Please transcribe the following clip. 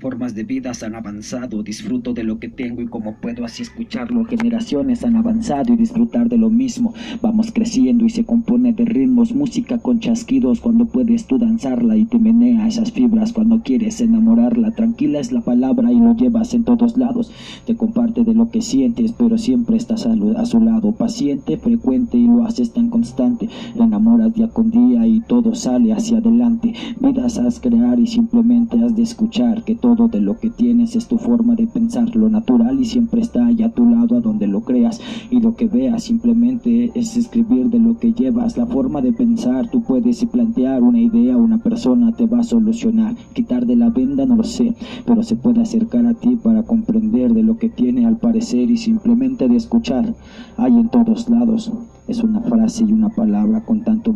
Formas de vidas han avanzado, disfruto de lo que tengo y como puedo así escucharlo. Generaciones han avanzado y disfrutar de lo mismo. Vamos creciendo y se compone de ritmos, música con chasquidos cuando puedes tú danzarla y te menea esas fibras cuando quieres enamorarla. Tranquila es la palabra y lo llevas en todos lados. Te comparte de lo que sientes, pero siempre estás a, su lado. Paciente, frecuente y lo haces tan constante. La enamoras día con día y todo sale hacia adelante. Vidas has crear y simplemente has de escuchar que todo todo de lo que tienes es tu forma de pensar, lo natural y siempre está allá a tu lado a donde lo creas. Y lo que veas simplemente es escribir de lo que llevas, la forma de pensar, tú puedes plantear una idea, una persona te va a solucionar, quitar de la venda no lo sé, pero se puede acercar a ti para comprender de lo que tiene al parecer y simplemente de escuchar, hay en todos lados, es una frase y una palabra con tanto